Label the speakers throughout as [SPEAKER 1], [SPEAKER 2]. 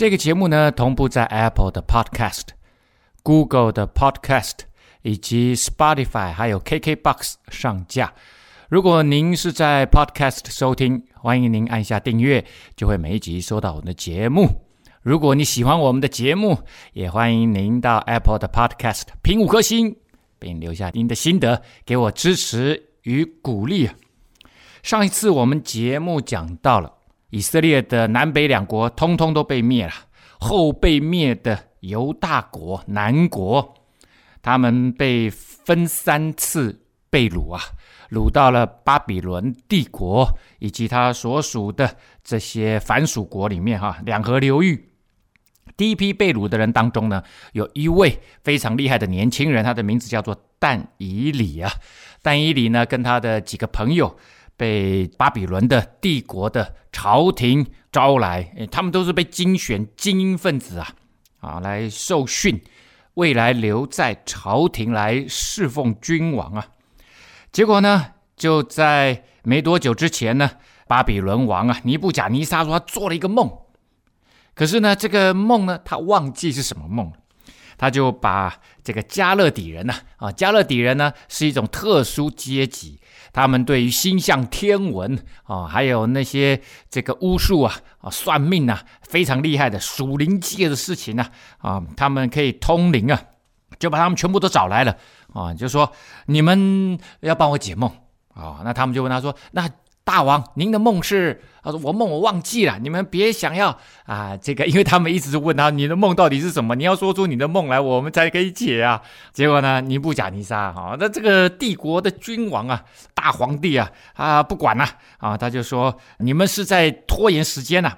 [SPEAKER 1] 这个节目呢，同步在 Apple 的 Podcast、Google 的 Podcast 以及 Spotify 还有 KKBox 上架。如果您是在 Podcast 收听，欢迎您按下订阅，就会每一集收到我们的节目。如果你喜欢我们的节目，也欢迎您到 Apple 的 Podcast 评五颗星，并留下您的心得，给我支持与鼓励。上一次我们节目讲到了。以色列的南北两国通通都被灭了，后被灭的犹大国南国，他们被分三次被掳啊，掳到了巴比伦帝国以及他所属的这些凡属国里面哈，两河流域。第一批被掳的人当中呢，有一位非常厉害的年轻人，他的名字叫做但以理啊。但以理呢，跟他的几个朋友。被巴比伦的帝国的朝廷招来，他们都是被精选精英分子啊，啊，来受训，未来留在朝廷来侍奉君王啊。结果呢，就在没多久之前呢，巴比伦王啊，尼布甲尼撒说他做了一个梦，可是呢，这个梦呢，他忘记是什么梦了。他就把这个迦勒底人呢，啊，迦勒底人呢是一种特殊阶级，他们对于星象天文啊，还有那些这个巫术啊、啊算命啊，非常厉害的属灵界的事情呢，啊，他们可以通灵啊，就把他们全部都找来了啊，就说你们要帮我解梦啊，那他们就问他说，那。大王，您的梦是？他说我梦我忘记了，你们别想要啊，这个，因为他们一直问他你的梦到底是什么，你要说出你的梦来，我们才可以解啊。结果呢，尼布甲尼撒哈，那这个帝国的君王啊，大皇帝啊，啊不管了啊，他就说你们是在拖延时间呐、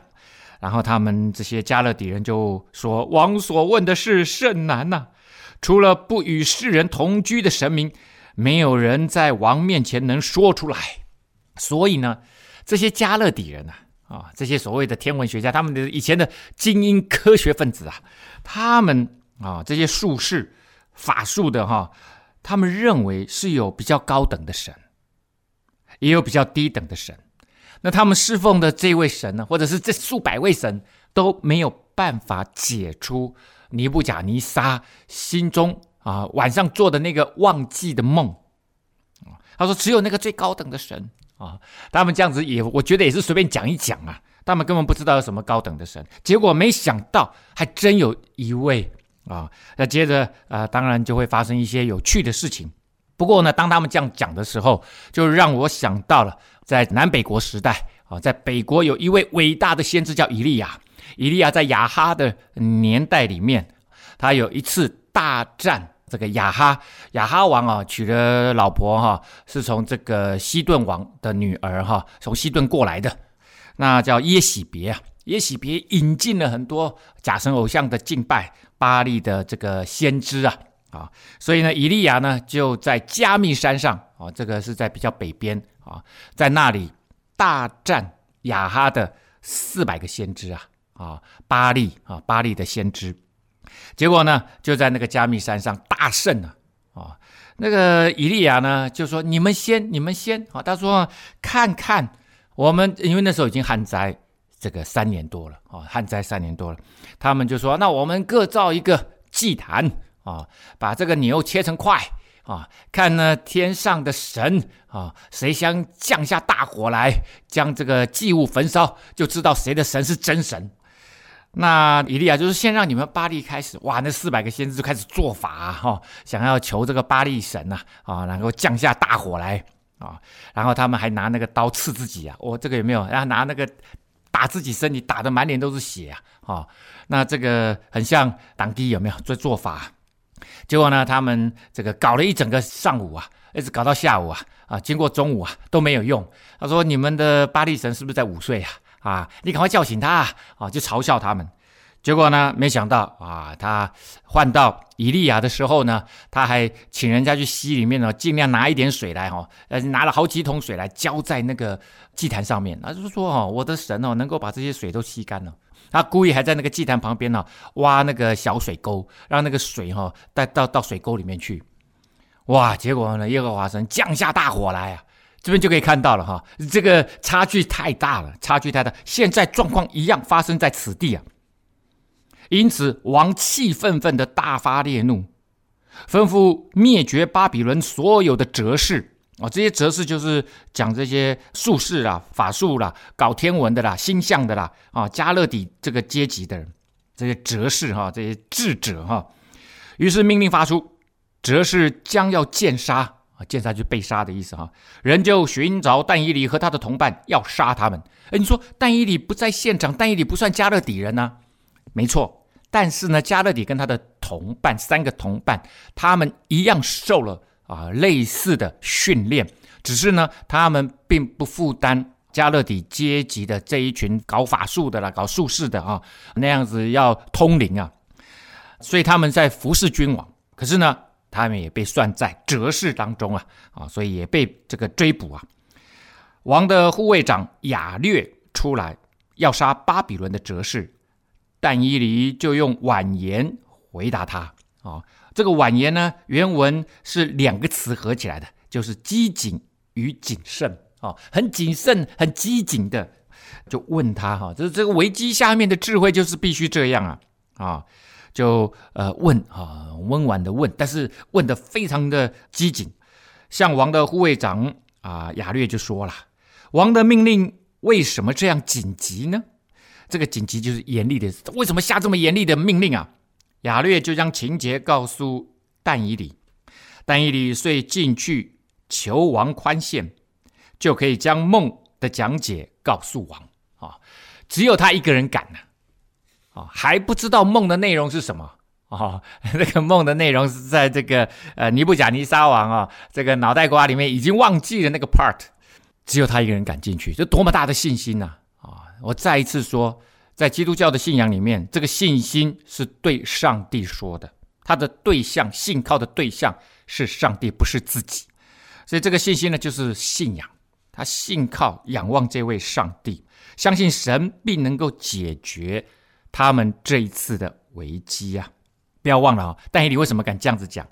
[SPEAKER 1] 然后他们这些迦勒底人就说，王所问的是甚难呐、除了不与世人同居的神明，没有人在王面前能说出来。所以呢，这些加勒底人啊，啊，这些所谓的天文学家，他们的以前的精英科学分子啊，他们啊，这些术士、法术的哈、他们认为是有比较高等的神，也有比较低等的神。那他们侍奉的这位神呢，或者是这数百位神，都没有办法解除尼布甲尼撒心中啊晚上做的那个忘记的梦。他说，只有那个最高等的神。啊，他们这样子也，我觉得也是随便讲一讲啊。他们根本不知道有什么高等的神，结果没想到还真有一位啊。那接着啊，当然就会发生一些有趣的事情。不过呢，当他们这样讲的时候，就让我想到了在南北国时代啊，在北国有一位伟大的先知叫以利亚。以利亚在亚哈的年代里面，他有一次大战。这个亚哈亚哈王啊，娶了老婆哈、是从这个西顿王的女儿哈、从西顿过来的，那叫耶洗别啊。耶洗别引进了很多假神偶像的敬拜，巴力的这个先知啊啊，所以呢，以利亚呢就在加密山上啊，这个是在比较北边啊，在那里大战亚哈的四百个先知啊啊，巴力啊，巴力的先知。结果呢，就在那个加密山上大胜了啊！那个以利亚呢，就说：“你们先，你们先啊！”他说：“看看我们，因为那时候已经旱灾这个三年多了啊，旱灾三年多了。他们就说：‘那我们各造一个祭坛啊，把这个牛切成块啊，看呢天上的神啊，谁先降下大火来将这个祭物焚烧，就知道谁的神是真神。’”那以利亚就是先让你们巴力开始，哇！那四百个先知就开始做法哈、啊，想要求这个巴力神呐啊，能够降下大火来啊。然后他们还拿那个刀刺自己啊，我、这个有没有？然后拿那个打自己身体，打得满脸都是血啊！啊，那这个很像当地有没有做做法？结果呢，他们这个搞了一整个上午啊，一直搞到下午啊啊，经过中午啊都没有用。他说：“你们的巴力神是不是在午睡啊？”啊！你赶快叫醒他啊！就嘲笑他们。结果呢，没想到啊，他换到以利亚的时候呢，他还请人家去溪里面呢，尽量拿一点水来哈，呃，拿了好几桶水来浇在那个祭坛上面。他就是说哦，我的神哦，能够把这些水都吸干了。他故意还在那个祭坛旁边呢，挖那个小水沟，让那个水哈带到到水沟里面去。哇！结果呢，耶和华神降下大火来啊，这边就可以看到了哈，这个差距太大了，差距太大。现在状况一样发生在此地啊。因此，王气愤愤的大发烈怒，吩咐灭绝巴比伦所有的哲士啊，这些哲士就是讲这些术士啦、法术啦、搞天文的啦、星象的啦啊，加勒底这个阶级的人，这些哲士哈，这些智者哈。于是命令发出，哲士将要剑杀，剑杀就被杀的意思哈。人就寻找但以理和他的同伴，要杀他们。哎，你说但以理不在现场，但以理不算迦勒底人呢？没错。但是呢，迦勒底跟他的同伴三个同伴，他们一样受了啊类似的训练，只是呢，他们并不负担迦勒底阶级的这一群搞法术的啦、搞术士的啊，那样子要通灵啊，所以他们在服侍君王。可是呢，他们也被算在哲士当中啊啊，所以也被这个追捕啊。王的护卫长亚略出来要杀巴比伦的哲士。但伊犁就用婉言回答他啊、哦，这个婉言呢，原文是两个词合起来的，就是机警与谨慎啊、很谨慎、很机警的，就问他哈，就是这个危机下面的智慧就是必须这样啊啊、就呃问啊，温婉的问，但是问的非常的机警。像王的护卫长啊亚略就说了，王的命令为什么这样紧急呢？这个紧急就是严厉的，为什么下这么严厉的命令啊？亚略就将情节告诉但以理，但以理遂进去求王宽限，就可以将梦的讲解告诉王啊、只有他一个人敢呢，啊、啊，还不知道梦的内容是什么啊、哦？那个梦的内容是在这个呃尼布甲尼撒王啊、这个脑袋瓜里面已经忘记了那个 part，只有他一个人敢进去，这多么大的信心呐、啊！我再一次说，在基督教的信仰里面，这个信心是对上帝说的，他的对象、信靠的对象是上帝，不是自己。所以这个信心呢，就是信仰，他信靠、仰望这位上帝，相信神必能够解决他们这一次的危机啊！不要忘了啊，但以理为什么敢这样子讲？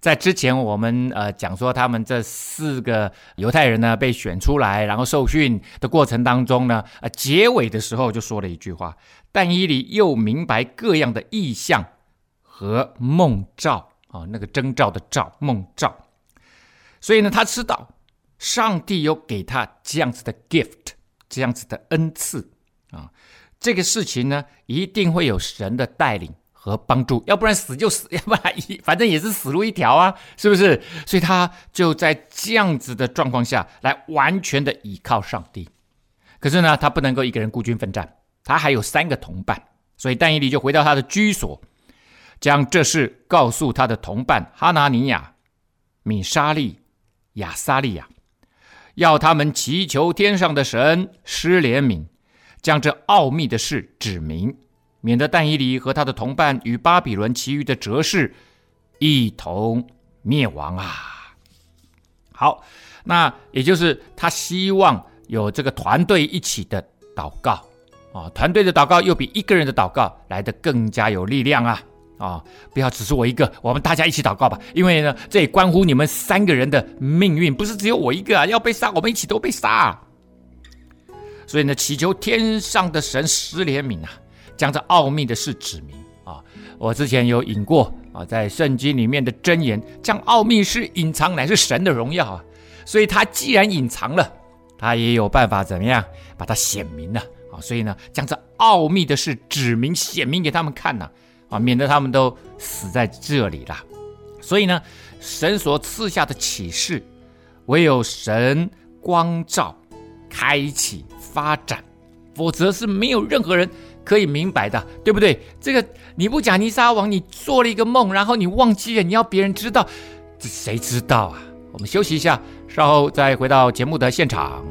[SPEAKER 1] 在之前，我们呃讲说他们这四个犹太人呢被选出来，然后受训的过程当中呢，呃结尾的时候就说了一句话：但以理又明白各样的意象和梦兆啊，那个征兆的兆梦兆，所以呢，他知道上帝有给他这样子的 gift，这样子的恩赐啊，这个事情呢一定会有神的带领。和帮助，要不然死就死，要不然反正也是死路一条啊，是不是？所以他就在这样子的状况下来完全的倚靠上帝。可是呢，他不能够一个人孤军奋战，他还有三个同伴，所以但以理就回到他的居所，将这事告诉他的同伴哈拿尼亚、米沙利、亚撒利亚，要他们祈求天上的神施怜悯，将这奥秘的事指明。免得但以理和他的同伴与巴比伦其余的哲士一同灭亡啊！好，那也就是他希望有这个团队一起的祷告啊，团队的祷告又比一个人的祷告来得更加有力量啊！啊，不要只是我一个，我们大家一起祷告吧，因为呢，这也关乎你们三个人的命运，不是只有我一个啊，要被杀，我们一起都被杀。所以呢，祈求天上的神施怜悯啊！将这奥秘的事指明啊！我之前有引过啊，在圣经里面的箴言，将奥秘事隐藏乃是神的荣耀啊！所以他既然隐藏了，他也有办法怎么样把它显明了啊！所以呢，将这奥秘的事指明显明给他们看呐啊，免得他们都死在这里了。所以呢，神所赐下的启示，唯有神光照、开启、发展，否则是没有任何人。可以明白的，对不对？这个你不讲泥沙王，你做了一个梦，然后你忘记了，你要别人知道，这谁知道啊？我们休息一下，稍后再回到节目的现场。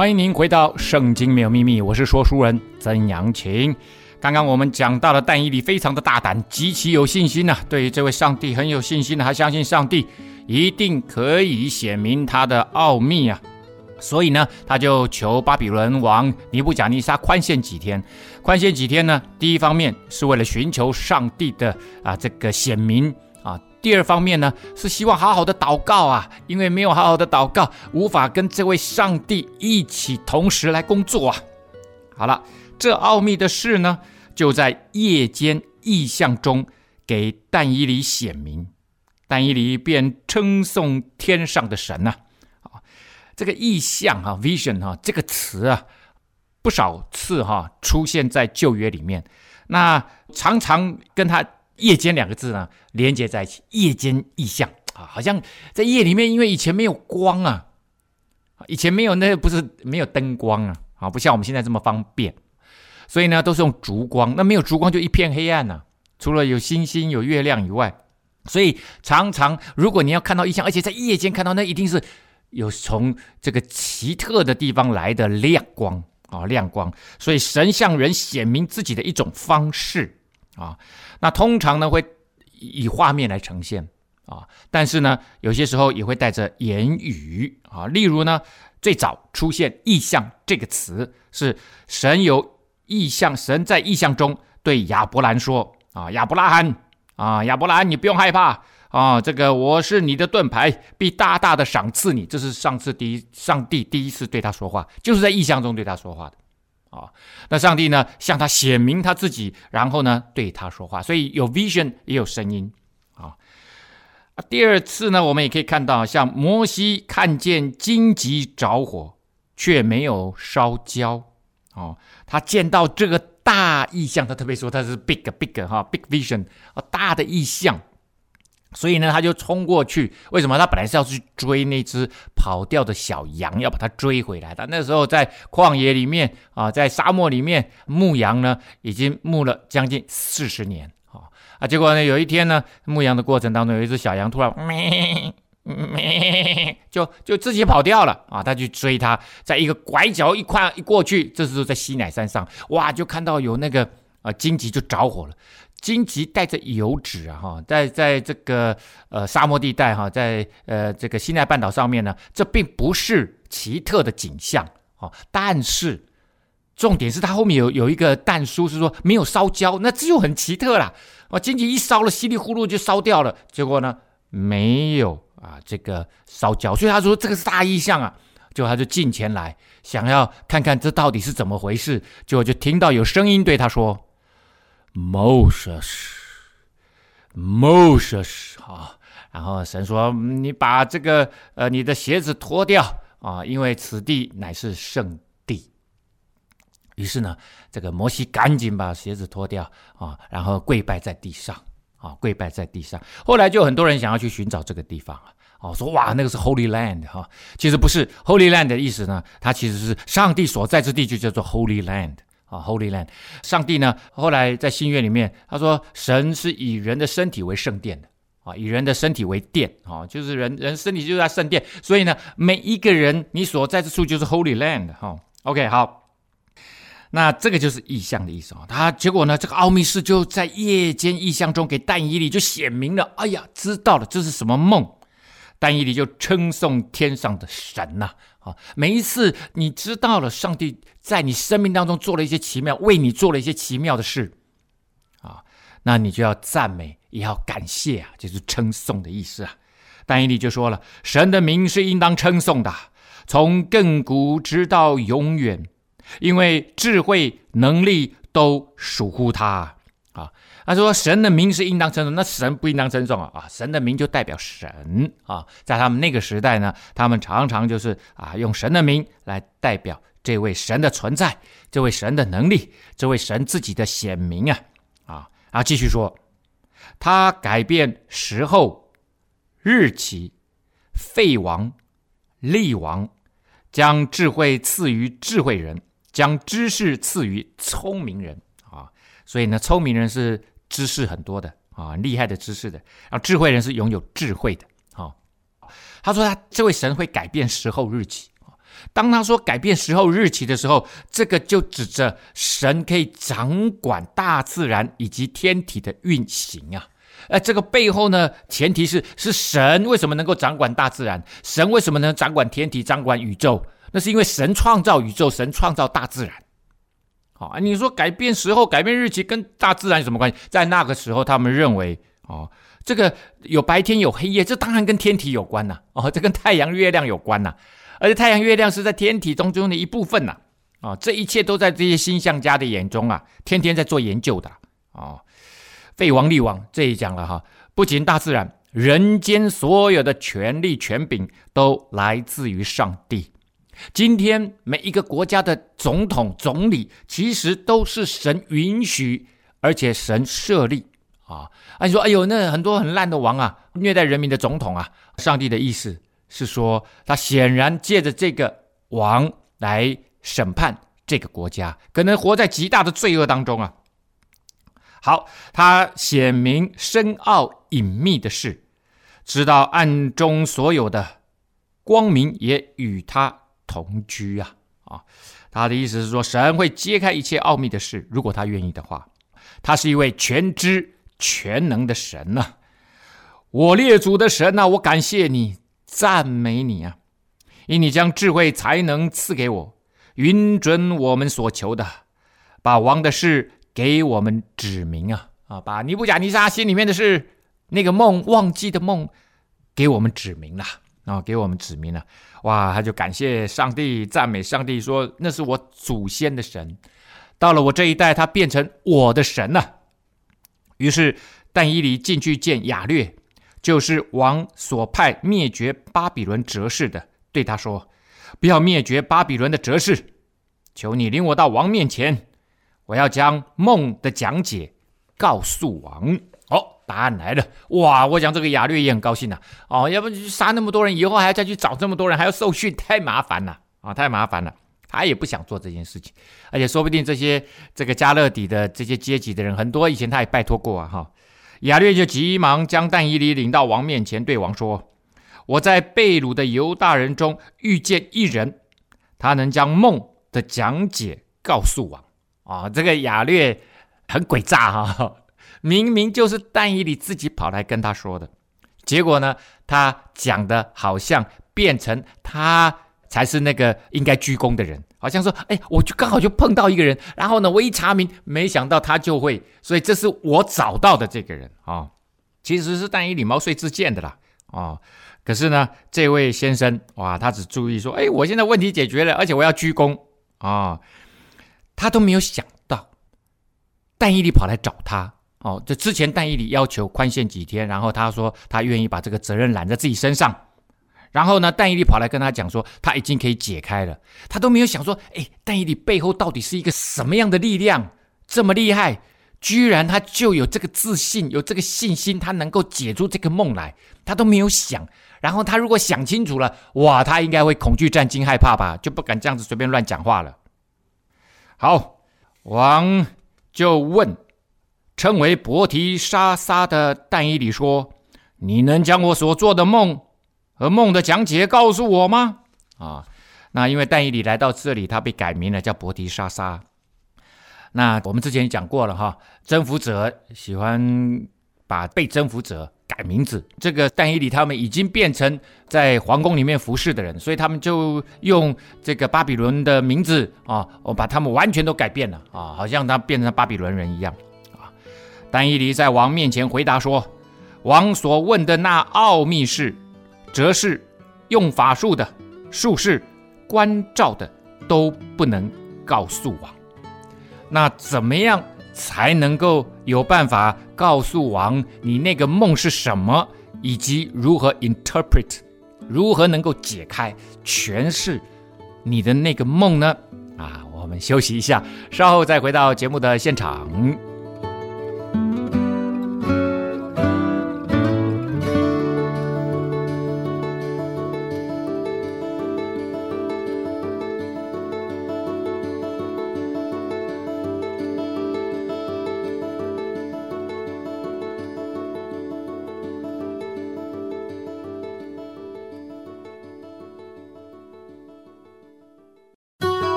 [SPEAKER 1] 欢迎您回到《圣经没有秘密》，我是说书人曾阳晴。刚刚我们讲到了但以理非常的大胆，极其有信心呐、啊，对于这位上帝很有信心的，还相信上帝一定可以显明他的奥秘啊。所以呢，他就求巴比伦王尼布甲尼撒宽限几天。宽限几天呢？第一方面是为了寻求上帝的啊这个显明。第二方面呢，是希望好好的祷告啊，因为没有好好的祷告，无法跟这位上帝一起同时来工作啊。好了，这奥秘的事呢，就在夜间异象中给但以理显明，但以理便称颂天上的神呐。啊，这个异象哈，vision 哈，这个词啊，不少次哈出现在旧约里面，那常常跟他。夜间两个字呢，连接在一起。夜间异象啊，好像在夜里面，因为以前没有光啊，以前没有那不是没有灯光啊，啊，不像我们现在这么方便，所以呢，都是用烛光。那没有烛光就一片黑暗呐，除了有星星有月亮以外，所以常常如果你要看到异象，而且在夜间看到，那一定是有从这个奇特的地方来的亮光啊，亮光。所以神向人显明自己的一种方式。啊，那通常呢会以画面来呈现啊，但是呢有些时候也会带着言语啊。例如呢，最早出现意象这个词是神有意象，神在意象中对亚伯兰说啊，亚伯拉罕啊，亚伯兰，你不用害怕啊，这个我是你的盾牌，必大大的赏赐你。这是上次第一，上帝第一次对他说话，就是在意象中对他说话的。啊，那上帝呢，向他显明他自己，然后呢，对他说话，所以有 vision 也有声音啊。第二次呢，我们也可以看到，像摩西看见荆棘着火，却没有烧焦，哦，他见到这个大意象，他特别说他是 big big 哈 big vision 啊，大的意象。所以呢，他就冲过去。为什么？他本来是要去追那只跑掉的小羊，要把它追回来。他那时候在旷野里面啊，在沙漠里面牧羊呢，已经牧了将近四十年啊啊！结果呢，有一天呢，牧羊的过程当中，有一只小羊突然咩咩，就就自己跑掉了啊！他去追它，在一个拐角一块一过去，这时候在西乃山上，哇，就看到有那个啊荆棘就着火了。荆棘带着油脂啊，哈，在在这个呃沙漠地带哈，在呃这个西奈半岛上面呢，这并不是奇特的景象啊。但是重点是它后面有有一个但书是说没有烧焦，那这就很奇特啦。哦，荆棘一烧了，稀里呼噜就烧掉了。结果呢，没有啊这个烧焦，所以他说这个是大异象啊。就他就进前来，想要看看这到底是怎么回事。结果就听到有声音对他说。Moses，Moses 啊，然后神说：“你把这个呃你的鞋子脱掉啊，因为此地乃是圣地。”于是呢，这个摩西赶紧把鞋子脱掉啊，然后跪拜在地上啊，跪拜在地上。后来就很多人想要去寻找这个地方啊，哦，说哇，那个是 Holy Land 哈，其实不是 Holy Land 的意思呢，它其实是上帝所在之地，就叫做 Holy Land。啊，Holy Land，上帝呢，后来在新约里面，他说神是以人的身体为圣殿的，啊，以人的身体为殿，啊，就是人人身体就在圣殿，所以呢，每一个人你所在之处就是 Holy Land，哈，OK，好，那这个就是异象的意思啊，他结果呢，这个奥秘事就在夜间异象中给但以理就显明了，哎呀，知道了这是什么梦。但以理就称颂天上的神呐，啊，每一次你知道了上帝在你生命当中做了一些奇妙，为你做了一些奇妙的事，啊，那你就要赞美，也要感谢啊，就是称颂的意思啊。但以理就说了，神的名是应当称颂的，从亘古直到永远，因为智慧能力都属乎他啊。他说：“神的名是应当称颂，那神不应当称颂啊！啊，神的名就代表神啊，在他们那个时代呢，他们常常就是啊，用神的名来代表这位神的存在，这位神的能力，这位神自己的显明啊啊！然后继续说，他改变时候、日期、废王、立王，将智慧赐予智慧人，将知识赐予聪明人啊。”所以呢，聪明人是知识很多的啊，厉害的知识的；然后智慧人是拥有智慧的。啊，他说他这位神会改变时候日期，当他说改变时候日期的时候，这个就指着神可以掌管大自然以及天体的运行啊。而这个背后呢，前提是是神为什么能够掌管大自然？神为什么能掌管天体、掌管宇宙？那是因为神创造宇宙，神创造大自然。好，你说改变时候、改变日期跟大自然有什么关系？在那个时候，他们认为哦，这个有白天有黑夜，这当然跟天体有关呐。哦，这跟太阳、月亮有关呐。而且太阳、月亮是在天体当中的一部分呐。啊，这一切都在这些星象家的眼中啊，天天在做研究的。哦。废王立王，这一讲了哈，不仅大自然，人间所有的权力权柄都来自于上帝。今天每一个国家的总统、总理，其实都是神允许，而且神设立啊。按说，哎呦，那很多很烂的王啊，虐待人民的总统啊，上帝的意思是说，他显然借着这个王来审判这个国家，可能活在极大的罪恶当中啊。好，他显明深奥隐秘的事，知道暗中所有的光明也与他同居啊啊！他的意思是说，神会揭开一切奥秘的事，如果他愿意的话。他是一位全知全能的神呐、我列祖的神呐、我感谢你，赞美你啊！因你将智慧才能赐给我，允准我们所求的，把王的事。给我们指明啊啊，把尼布甲尼撒心里面的事，那个梦忘记的梦，给我们指明了，给我们指明了。哇，他就感谢上帝，赞美上帝，说那是我祖先的神，到了我这一代，他变成我的神了。于是但以理进去见亚略，就是王所派灭绝巴比伦哲士的，对他说：“不要灭绝巴比伦的哲士，求你领我到王面前。”我要将梦的讲解告诉王。答案来了！哇，我讲这个亚略也很高兴呐、啊。哦，要不杀那么多人，以后还要再去找这么多人，还要受训，太麻烦了啊、太麻烦了。他也不想做这件事情，而且说不定这些这个加勒底的这些阶级的人很多，以前他也拜托过啊。哈、哦，亚略就急忙将但以理领到王面前，对王说：“我在被掳的犹大人中遇见一人，他能将梦的讲解告诉王。”啊、这个亚略很诡诈哈，明明就是但以理自己跑来跟他说的，结果呢，他讲的好像变成他才是那个应该鞠躬的人，好像说，哎，我就刚好就碰到一个人，然后呢，我一查明，没想到他就会，所以这是我找到的这个人啊、哦，其实是但以理毛遂自荐的啦，哦，可是呢，这位先生哇，他只注意说，哎，我现在问题解决了，而且我要鞠躬啊。他都没有想到，但以理跑来找他哦。这之前但以理要求宽限几天，然后他说他愿意把这个责任揽在自己身上。然后呢，但以理跑来跟他讲说他已经可以解开了。他都没有想说，哎，但以理背后到底是一个什么样的力量这么厉害？居然他就有这个自信，有这个信心，他能够解出这个梦来。他都没有想。然后他如果想清楚了，哇，他应该会恐惧战惊害怕吧，就不敢这样子随便乱讲话了。好，王就问称为伯提沙撒的但以里说：“你能将我所做的梦和梦的讲解告诉我吗？”啊，那因为但以里来到这里，他被改名了，叫伯提沙撒。那我们之前也讲过了哈，征服者喜欢把被征服者。改名字，这个但以里他们已经变成在皇宫里面服侍的人，所以他们就用这个巴比伦的名字啊，我把他们完全都改变了啊，好像他变成巴比伦人一样。但伊犁在王面前回答说：“王所问的那奥秘事、哲是、用法术的、术士、关照的，都不能告诉王。那怎么样？”才能够有办法告诉王你那个梦是什么，以及如何 interpret，如何能够解开诠释你的那个梦呢？啊，我们休息一下，稍后再回到节目的现场。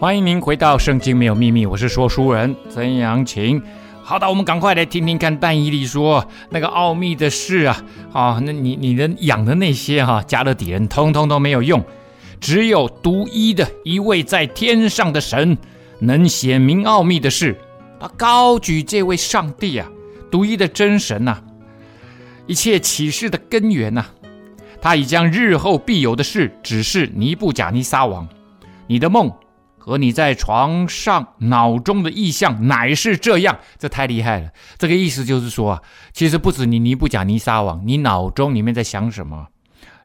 [SPEAKER 1] 欢迎您回到《圣经没有秘密》，我是说书人曾阳晴。好的，我们赶快来听听看但以理说那个奥秘的事啊！啊，那你你的养的那些哈、啊、迦勒底人，通通都没有用，只有独一的一位在天上的神能显明奥秘的事。他高举这位上帝啊，独一的真神呐、一切启示的根源呐、他已将日后必有的事指示尼布甲尼撒王，你的梦。和你在床上脑中的意象乃是这样，这太厉害了。这个意思就是说啊，其实不止你尼布甲尼撒王，你脑中里面在想什么，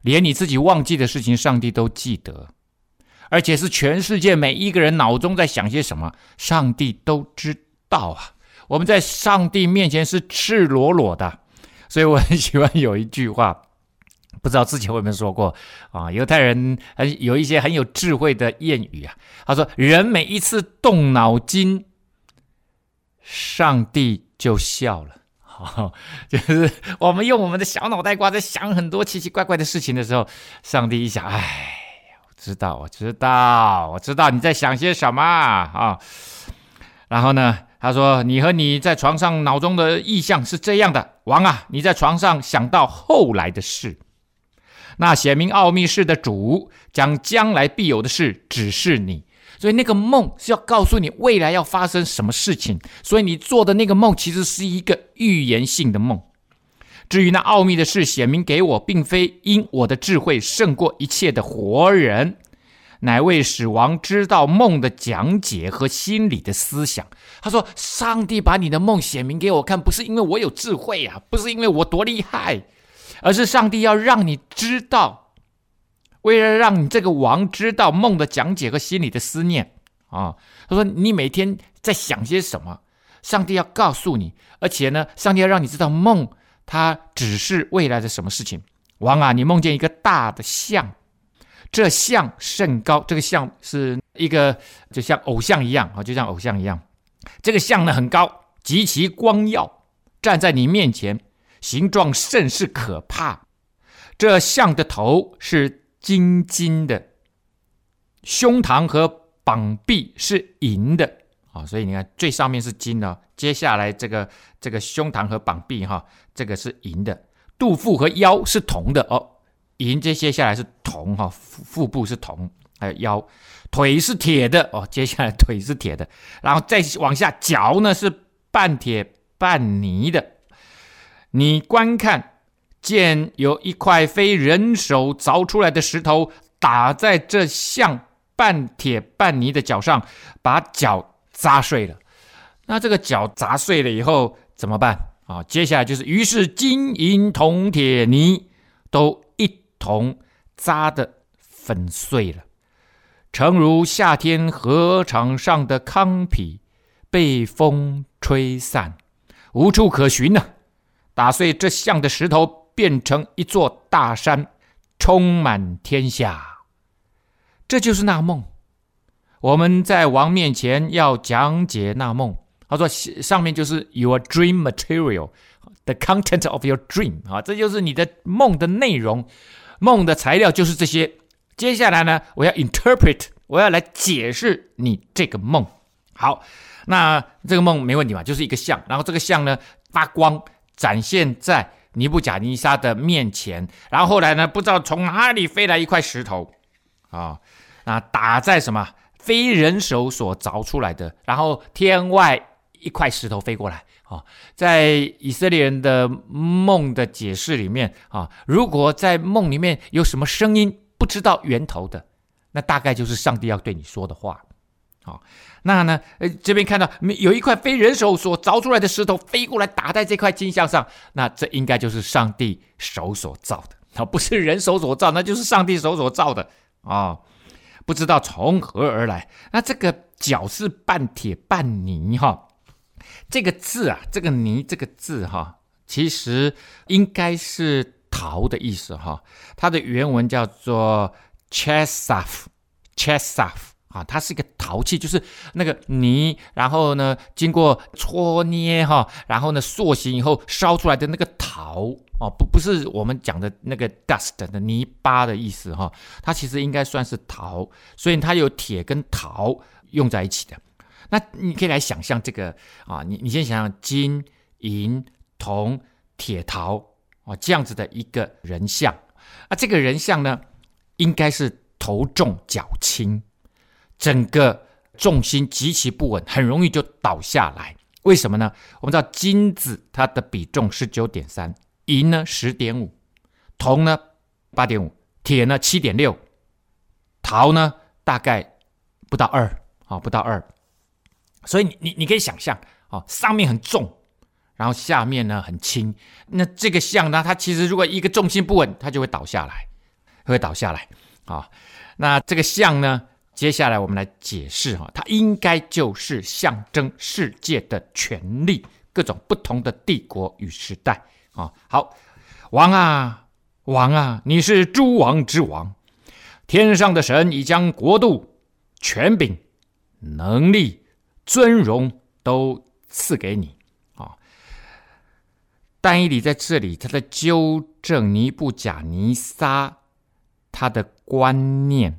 [SPEAKER 1] 连你自己忘记的事情，上帝都记得，而且是全世界每一个人脑中在想些什么，上帝都知道啊。我们在上帝面前是赤裸裸的，所以我很喜欢有一句话。不知道之前我有没有说过啊？犹太人很有一些很有智慧的谚语啊。他说：“人每一次动脑筋，上帝就笑了。”好，就是我们用我们的小脑袋瓜在想很多奇奇怪怪的事情的时候，上帝一想：“哎，我知道，我知道，我知道你在想些什么啊。”然后呢，他说：“你和你在床上脑中的意象是这样的，王啊，你在床上想到后来的事。”那显明奥秘事的主将将来必有的事指示你，所以那个梦是要告诉你未来要发生什么事情。所以你做的那个梦其实是一个预言性的梦。至于那奥秘的事显明给我，并非因我的智慧胜过一切的活人，乃为使王知道梦的讲解和心里的思想。他说：“上帝把你的梦显明给我看，不是因为我有智慧啊，不是因为我多厉害。”而是上帝要让你知道，为了让你这个王知道梦的讲解和心里的思念啊。他说：“你每天在想些什么？上帝要告诉你，而且呢，上帝要让你知道梦，它只是未来的什么事情。王啊，你梦见一个大的像，这像甚高，这个像是一个就像偶像一样啊，就像偶像一样。这个像呢很高，极其光耀，站在你面前。”形状甚是可怕，这像的头是金金的，胸膛和膀臂是银的。啊，所以你看最上面是金的，接下来这个这个胸膛和膀臂哈，这个是银的，肚腹和腰是铜的哦，银接接下来是铜哈，腹腹部是铜，还有腰，腿是铁的哦，接下来腿是铁的，然后再往下脚呢是半铁半泥的。你观看，见有一块非人手凿出来的石头打在这像半铁半泥的脚上，把脚砸碎了。那这个脚砸碎了以后怎么办啊？接下来就是，于是金银铜铁泥都一同砸得粉碎了，诚如夏天禾场上的糠秕被风吹散，无处可寻呢。打碎这像的石头，变成一座大山，充满天下。这就是那梦。我们在王面前要讲解那梦。他说：“上面就是 your dream material，the content of your dream 啊，这就是你的梦的内容。梦的材料就是这些。接下来呢，我要 interpret，我要来解释你这个梦。好，那这个梦没问题嘛？就是一个像，然后这个像呢发光。”展现在尼布甲尼撒的面前，然后后来呢，不知道从哪里飞来一块石头，啊，那打在什么？非人手所凿出来的，然后天外一块石头飞过来，啊，在以色列人的梦的解释里面，啊，如果在梦里面有什么声音不知道源头的，那大概就是上帝要对你说的话。好，那呢？呃，这边看到有一块非人手所凿出来的石头飞过来，打在这块金像上，那这应该就是上帝手所造的，啊，不是人手所造，那就是上帝手所造的啊。不知道从何而来。那这个脚是半铁半泥哈，这个字啊，这个泥这个字哈，其实应该是陶的意思哈。它的原文叫做 chesaph，chesaph。啊，它是一个陶器，就是那个泥，然后呢，经过搓捏哈，然后呢，塑形以后烧出来的那个陶哦，不不是我们讲的那个 dust 的泥巴的意思哈，它其实应该算是陶，所以它有铁跟陶用在一起的。那你可以来想象这个啊，你你先想想金银铜铁陶啊这样子的一个人像啊，这个人像呢，应该是头重脚轻，整个重心极其不稳，很容易就倒下来。为什么呢？我们知道金子它的比重十九点三，银呢十点五，铜呢八点五，铁呢七点六，陶呢大概不到二啊，不到二。所以你你你可以想象啊，上面很重，然后下面呢很轻。那这个像呢，它其实如果一个重心不稳，它就会倒下来，会倒下来啊。那这个像呢，接下来我们来解释哈，它应该就是象征世界的权力，各种不同的帝国与时代啊。好，王啊王啊，你是诸王之王，天上的神已将国度、权柄、能力。尊荣都赐给你啊！但以理在这里，他在纠正尼布甲尼撒他的观念，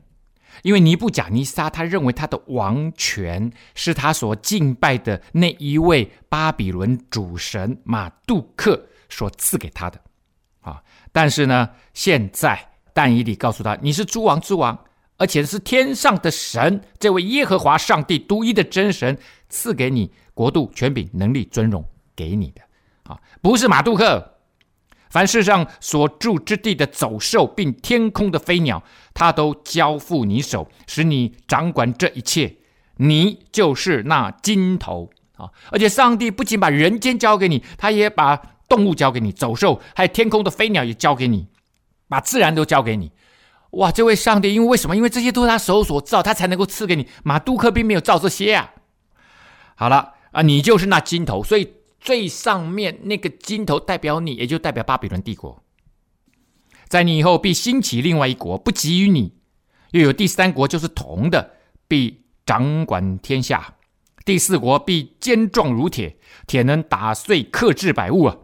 [SPEAKER 1] 因为尼布甲尼撒他认为他的王权是他所敬拜的那一位巴比伦主神马杜克所赐给他的啊！但是呢，现在但以理告诉他，你是诸王之王。而且是天上的神，这位耶和华上帝独一的真神赐给你国度、权柄、能力、尊荣给你的啊，不是马杜克。凡世上所住之地的走兽，并天空的飞鸟，他都交付你手，使你掌管这一切。你就是那金头啊！而且上帝不仅把人间交给你，他也把动物交给你，走兽还有天空的飞鸟也交给你，把自然都交给你。哇，这位上帝，因为为什么？因为这些都是他手所造，他才能够赐给你。马杜克并没有造这些啊。好了啊，你就是那金头，所以最上面那个金头代表你，也就代表巴比伦帝国。在你以后必兴起另外一国，不及于你；又有第三国，就是铜的，必掌管天下。第四国必坚壮如铁，铁能打碎克制百物啊，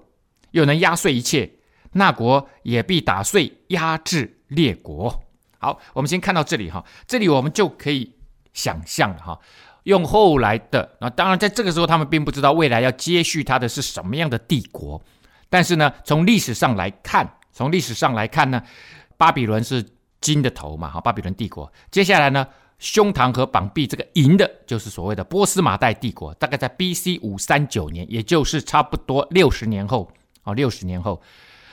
[SPEAKER 1] 又能压碎一切。那国也必打碎压制。列国，好，我们先看到这里哈，这里我们就可以想象哈，用后来的，那当然在这个时候他们并不知道未来要接续他的是什么样的帝国，但是呢，从历史上来看，从历史上来看呢，巴比伦是金的头嘛，哈，巴比伦帝国，接下来呢，胸膛和膀臂这个银的，就是所谓的波斯马代帝国，大概在 B.C. 五三九年，也就是差不多六十年后，啊，六十年后。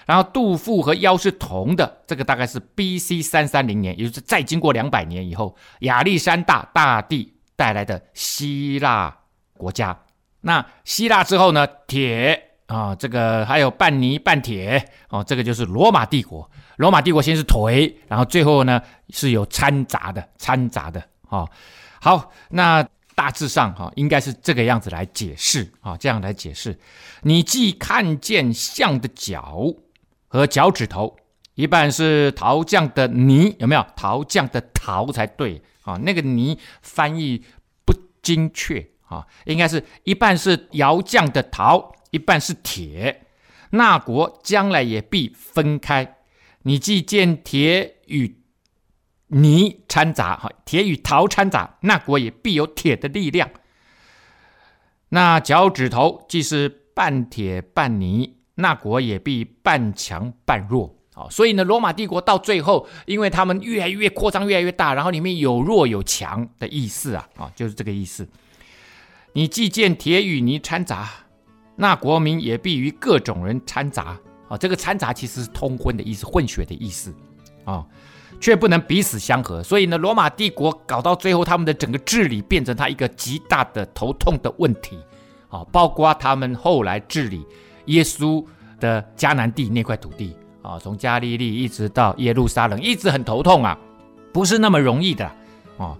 [SPEAKER 1] 然后肚腹和腰是铜的，这个大概是 B.C. 三三零年，也就是再经过两百年以后，亚历山大大帝带来的希腊国家。那希腊之后呢？铁啊，这个还有半泥半铁哦，这个就是罗马帝国。罗马帝国先是腿，然后最后呢是有掺杂的，掺杂的啊。好，那大致上哈，应该是这个样子来解释啊，这样来解释。你既看见象的脚。和脚趾头，一半是陶匠的泥，有没有？陶匠的陶才对啊，那个泥翻译不精确啊，应该是一半是窑匠的陶，一半是铁。那国将来也必分开。你既见铁与泥掺杂，哈，铁与陶掺杂，那国也必有铁的力量。那脚趾头既是半铁半泥。那国也必半强半弱啊，所以呢，罗马帝国到最后，因为他们越来越扩张，越来越大，然后里面有弱有强的意思啊，啊，就是这个意思。你既见铁与泥掺杂，那国民也必与各种人掺杂啊，这个掺杂其实是通婚的意思，混血的意思啊，却不能彼此相合。所以呢，罗马帝国搞到最后，他们的整个治理变成他一个极大的头痛的问题啊，包括他们后来治理。耶稣的迦南地那块土地啊，从加利利一直到耶路撒冷，一直很头痛啊，不是那么容易的啊。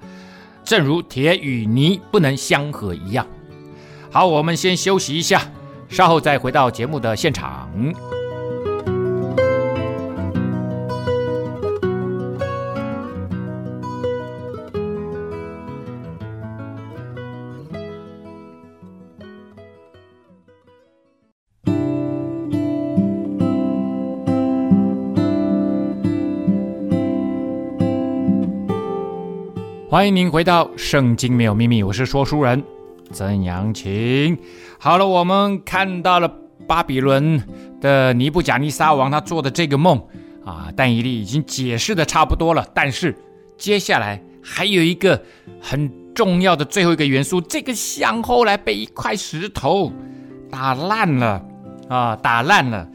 [SPEAKER 1] 正如铁与泥不能相合一样。好，我们先休息一下，稍后再回到节目的现场。欢迎您回到《圣经没有秘密》，我是说书人曾阳晴。好了，我们看到了巴比伦的尼布甲尼撒王他做的这个梦啊，但以利已经解释的差不多了。但是接下来还有一个很重要的最后一个元素，这个像后来被一块石头打烂了啊，打烂了。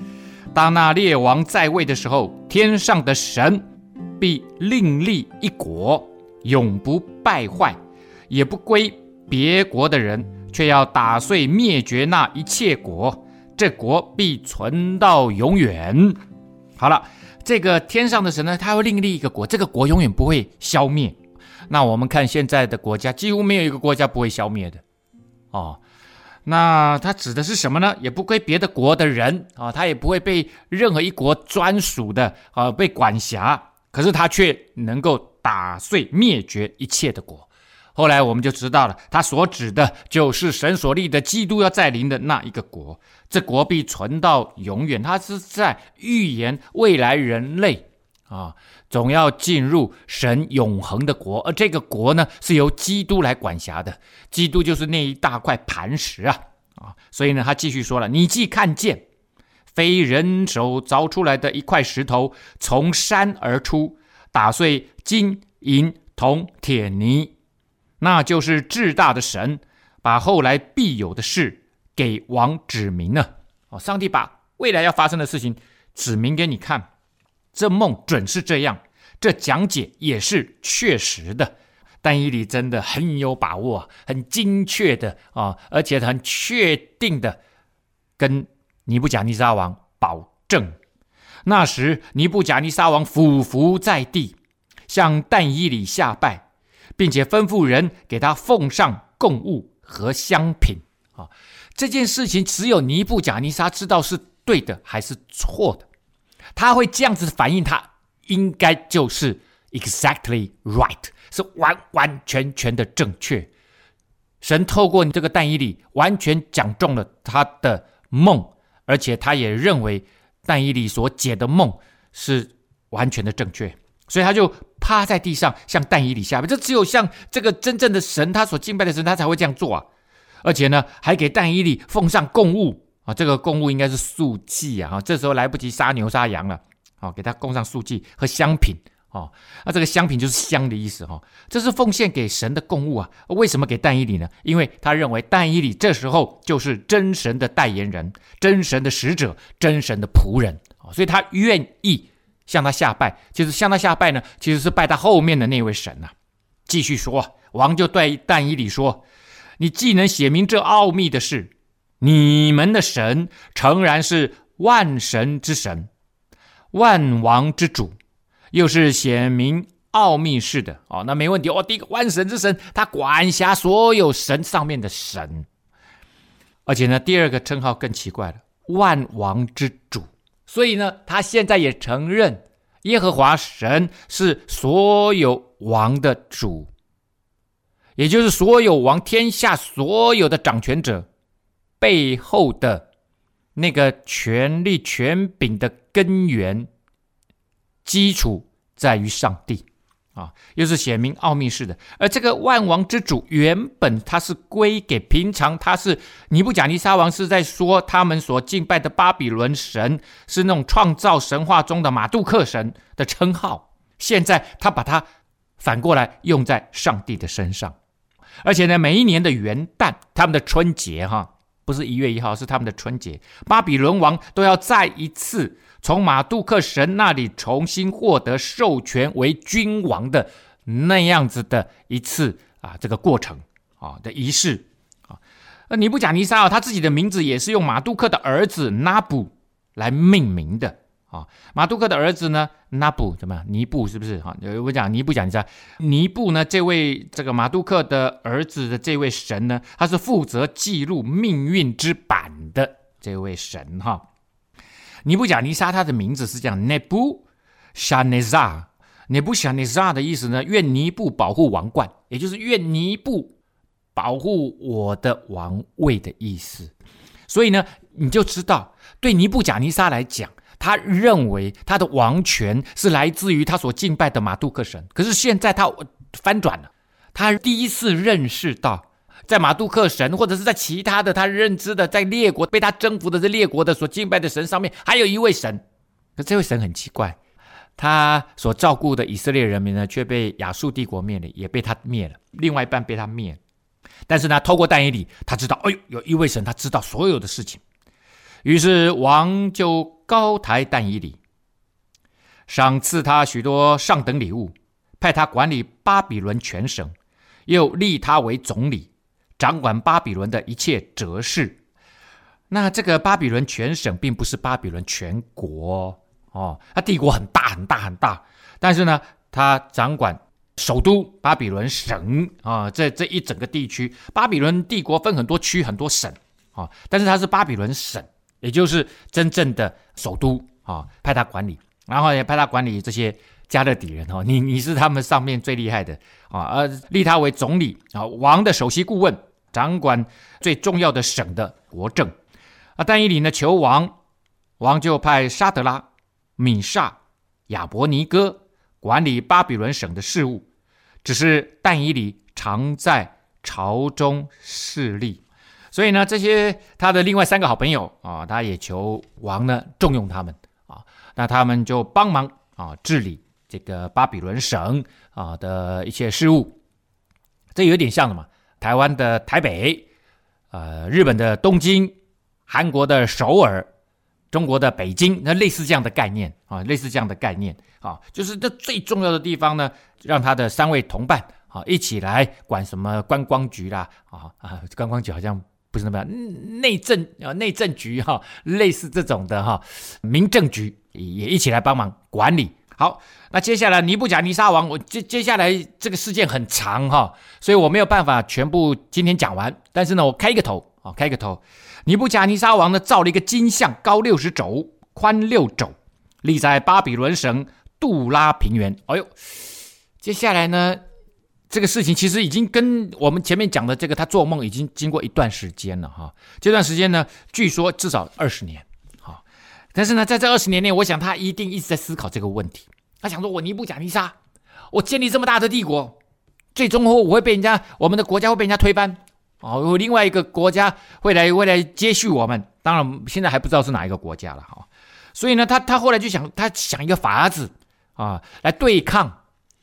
[SPEAKER 1] 当那列王在位的时候，天上的神必另立一国。永不败坏，也不归别国的人，却要打碎灭绝那一切国，这国必存到永远。好了，这个天上的神呢，他会另立一个国，这个国永远不会消灭。那我们看现在的国家，几乎没有一个国家不会消灭的哦。那他指的是什么呢？也不归别的国的人啊，他也不会被任何一国专属的啊被管辖，可是他却能够。打碎灭绝一切的国，后来我们就知道了，他所指的就是神所立的基督要再临的那一个国，这国必存到永远。他是在预言未来人类啊，总要进入神永恒的国，而这个国呢，是由基督来管辖的。基督就是那一大块磐石啊啊！所以呢，他继续说了：“你既看见非人手凿出来的一块石头从山而出。”打碎金银铜铁泥，那就是至大的神把后来必有的事给王指明了。哦，上帝把未来要发生的事情指明给你看，这梦准是这样，这讲解也是确实的。但以理真的很有把握，很精确的啊，而且很确定的跟尼布甲尼撒王保证。那时，尼布甲尼撒王俯伏在地，向但以理下拜，并且吩咐人给他奉上供物和香品。啊，这件事情只有尼布甲尼撒知道是对的还是错的。他会这样子反应，他应该就是 exactly right，是完完全全的正确。神透过你这个但以理，完全讲中了他的梦，而且他也认为。但以理所解的梦是完全的正确，所以他就趴在地上向但以理下拜。这只有像这个真正的神，他所敬拜的神，他才会这样做啊！而且呢，还给但以理奉上供物啊，这个供物应该是素祭啊！这时候来不及杀牛杀羊了，啊，给他供上素祭和香品。哦，那这个香品就是香的意思哈、哦，这是奉献给神的供物啊。为什么给但以理呢？因为他认为但以理这时候就是真神的代言人、真神的使者、真神的仆人啊、所以他愿意向他下拜。其实向他下拜呢，其实是拜他后面的那位神呐、继续说，王就对但以理说：“你既能写明这奥秘的事，你们的神诚然是万神之神，万王之主。”又是显明奥秘式的哦，那没问题哦。第一个万神之神，他管辖所有神上面的神，而且呢，第二个称号更奇怪了，万王之主。所以呢，他现在也承认耶和华神是所有王的主，也就是所有王天下所有的掌权者背后的那个权力权柄的根源。基础在于上帝，啊，又是显明奥秘式的。而这个万王之主，原本他是归给平常，他是尼布甲尼撒王是在说他们所敬拜的巴比伦神是那种创造神话中的马杜克神的称号。现在他把它反过来用在上帝的身上，而且呢，每一年的元旦，他们的春节，哈，不是一月一号，是他们的春节，巴比伦王都要再一次。从马杜克神那里重新获得授权为君王的那样子的一次啊，这个过程。啊的仪式。啊，那尼布甲尼撒啊，他自己的名字也是用马杜克的儿子拿布来命名的。啊。马杜克的儿子呢，拿布怎么样？尼布是不是？哈，我讲尼布讲尼撒，尼布呢，这位这个马杜克的儿子的这位神呢，他是负责记录命运之板的这位神哈。尼布贾尼撒，他的名字是这样：Nebuchadnezzar，Nebuchadnezzar 的意思呢，愿尼布保护王冠，也就是愿尼布保护我的王位的意思。所以呢，你就知道，对尼布贾尼撒来讲，他认为他的王权是来自于他所敬拜的马杜克神。可是现在他翻转了，他第一次认识到，在马杜克神或者是在其他的他认知的，在列国被他征服的这列国的所敬拜的神上面，还有一位神。可这位神很奇怪，他所照顾的以色列人民呢，却被亚述帝国灭了，也被他灭了，另外一半被他灭。但是呢，透过但以理，他知道，哎呦，有一位神，他知道所有的事情。于是王就高抬但以理，赏赐他许多上等礼物，派他管理巴比伦全省，又立他为总理，掌管巴比伦的一切哲事。那这个巴比伦全省并不是巴比伦全国哦，他帝国很大很大很大，但是呢，他掌管。首都巴比伦省啊，这这一整个地区，巴比伦帝国分很多区很多省啊，但是它是巴比伦省，也就是真正的首都啊，派他管理，然后也派他管理这些加勒底人哦，你你是他们上面最厉害的啊，而立他为总理啊，王的首席顾问，掌管最重要的省的国政啊。但以理呢求王，王就派沙德拉、米煞、亚伯尼哥。管理巴比伦省的事务，只是但以理常在朝中侍立，所以呢，这些他的另外三个好朋友啊，他也求王呢重用他们啊，那他们就帮忙啊治理这个巴比伦省啊的一些事务，这有点像什么？台湾的台北，呃，日本的东京，韩国的首尔。中国的北京，那类似这样的概念啊，类似这样的概念啊，就是这最重要的地方呢，让他的三位同伴啊一起来管什么观光局啦啊啊，观光局好像不是那么内政啊，内政局哈，类似这种的哈，民政局也一起来帮忙管理。好，那接下来尼布甲尼撒王，我接接下来这个事件很长哈，所以我没有办法全部今天讲完，但是呢，我开一个头啊，开一个头。尼布甲尼撒王呢，造了一个金像，高六十肘，宽六肘，立在巴比伦省杜拉平原。哎呦，接下来呢，这个事情其实已经跟我们前面讲的这个他做梦已经经过一段时间了哈。这段时间呢，据说至少二十年。哈，但是呢，在这二十年内，我想他一定一直在思考这个问题。他想说，我尼布甲尼撒，我建立这么大的帝国，最终后我会被人家，我们的国家会被人家推翻。哦，有另外一个国家会来，会来接续我们。当然，现在还不知道是哪一个国家了哈。所以呢，他他后来就想，他想一个法子啊，来对抗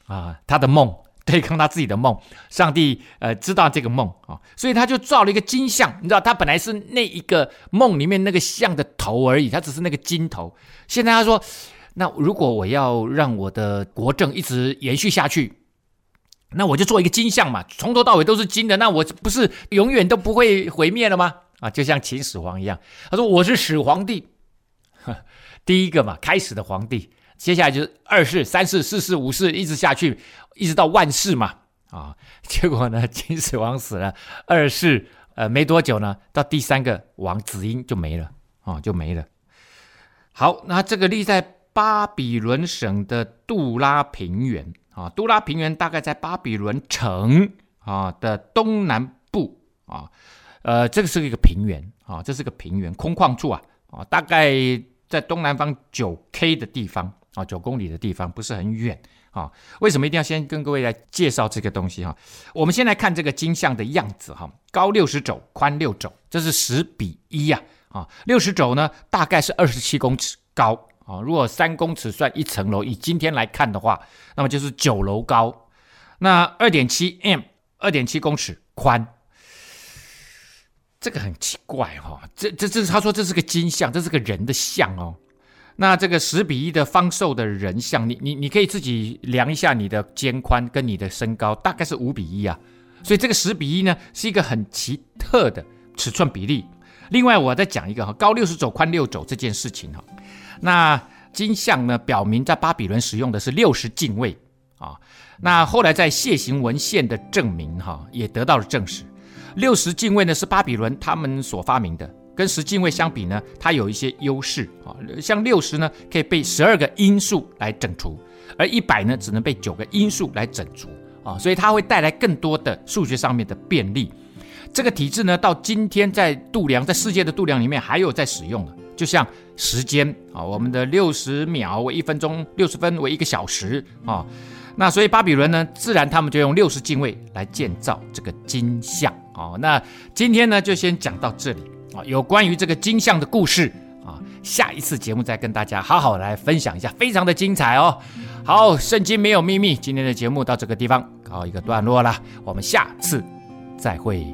[SPEAKER 1] 啊他的梦，对抗他自己的梦。上帝呃知道这个梦啊，所以他就造了一个金像。你知道，他本来是那一个梦里面那个像的头而已，他只是那个金头。现在他说，那如果我要让我的国政一直延续下去。那我就做一个金像嘛，从头到尾都是金的，那我不是永远都不会毁灭了吗？啊，就像秦始皇一样，他说我是始皇帝，第一个嘛，开始的皇帝，接下来就是二世、三世、四世、五世，一直下去，一直到万世嘛。啊，结果呢，秦始皇死了，二世呃没多久呢，到第三个王子婴就没了，啊，就没了。好，那这个立在巴比伦省的杜拉平原。啊，杜拉平原大概在巴比伦城啊的东南部啊，呃，这个是一个平原啊，这是个平原空旷处啊啊，大概在东南方九 K 的地方啊，九公里的地方，不是很远啊。为什么一定要先跟各位来介绍这个东西哈？我们先来看这个金像的样子哈，高六十肘，宽六肘，这是十比一呀啊，六十肘呢大概是二十七公尺高。啊，如果三公尺算一层楼，以今天来看的话，那么就是九楼高。那二点七 m，二点七公尺宽，这个很奇怪哈、哦。这这这，他说这是个金像，这是个人的像哦。那这个十比一的方瘦的人像，你你你可以自己量一下你的肩宽跟你的身高，大概是五比一啊。所以这个十比一呢，是一个很奇特的尺寸比例。另外，我再讲一个哈，高六十肘，宽六肘这件事情哈。那金像呢，表明在巴比伦使用的是六十进位啊。那后来在楔形文献的证明哈，也得到了证实。六十进位呢是巴比伦他们所发明的，跟十进位相比呢，它有一些优势啊。像六十呢，可以被十二个因数来整除，而一百呢，只能被九个因数来整除啊。所以它会带来更多的数学上面的便利。这个体制呢，到今天在度量，在世界的度量里面还有在使用的。就像时间啊，我们的六十秒为一分钟，六十分为一个小时啊。那所以巴比伦呢，自然他们就用六十进位来建造这个金像啊。那今天呢，就先讲到这里啊。有关于这个金像的故事啊，下一次节目再跟大家好好来分享一下，非常的精彩哦。好，圣经没有秘密，今天的节目到这个地方告一个段落了，我们下次再会。